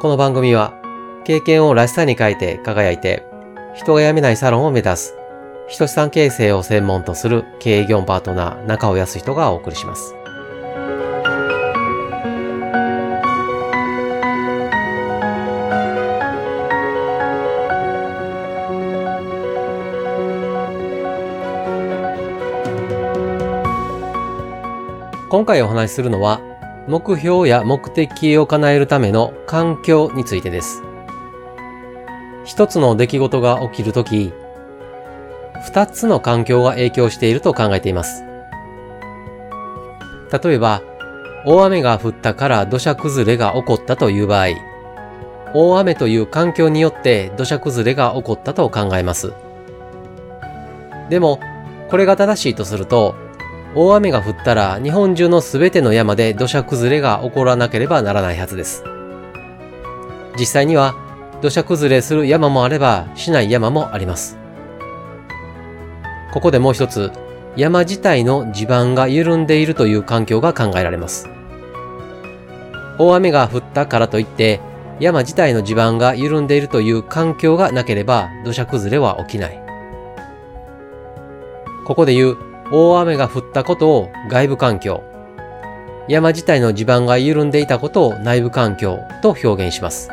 この番組は経験をらしさに変えて輝いて人が辞めないサロンを目指す人資産形成を専門とする経営業パートナー中尾康人がお送りします。今回お話しするのは目標や目的を叶えるための環境についてです。一つの出来事が起きるとき、二つの環境が影響していると考えています。例えば、大雨が降ったから土砂崩れが起こったという場合、大雨という環境によって土砂崩れが起こったと考えます。でも、これが正しいとすると、大雨が降ったら日本中のすべての山で土砂崩れが起こらなければならないはずです。実際には土砂崩れする山もあればしない山もあります。ここでもう一つ、山自体の地盤が緩んでいるという環境が考えられます。大雨が降ったからといって山自体の地盤が緩んでいるという環境がなければ土砂崩れは起きない。ここで言う大雨が降ったことを外部環境、山自体の地盤が緩んでいたことを内部環境と表現します。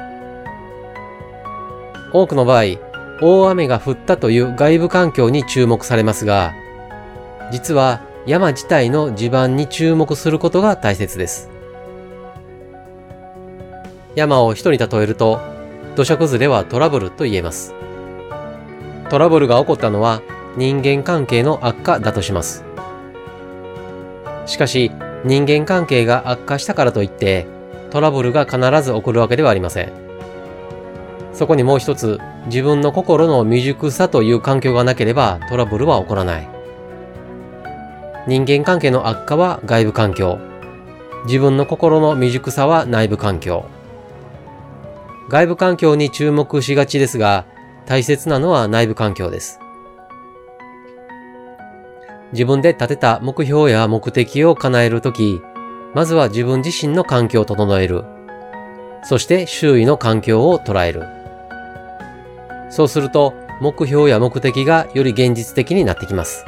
多くの場合、大雨が降ったという外部環境に注目されますが、実は山自体の地盤に注目することが大切です。山を人に例えると、土砂崩れはトラブルと言えます。トラブルが起こったのは人間関係の悪化だとします。しかし、人間関係が悪化したからといって、トラブルが必ず起こるわけではありません。そこにもう一つ、自分の心の未熟さという環境がなければトラブルは起こらない。人間関係の悪化は外部環境。自分の心の未熟さは内部環境。外部環境に注目しがちですが、大切なのは内部環境です。自分で立てた目標や目的を叶えるとき、まずは自分自身の環境を整える。そして周囲の環境を捉える。そうすると、目標や目的がより現実的になってきます。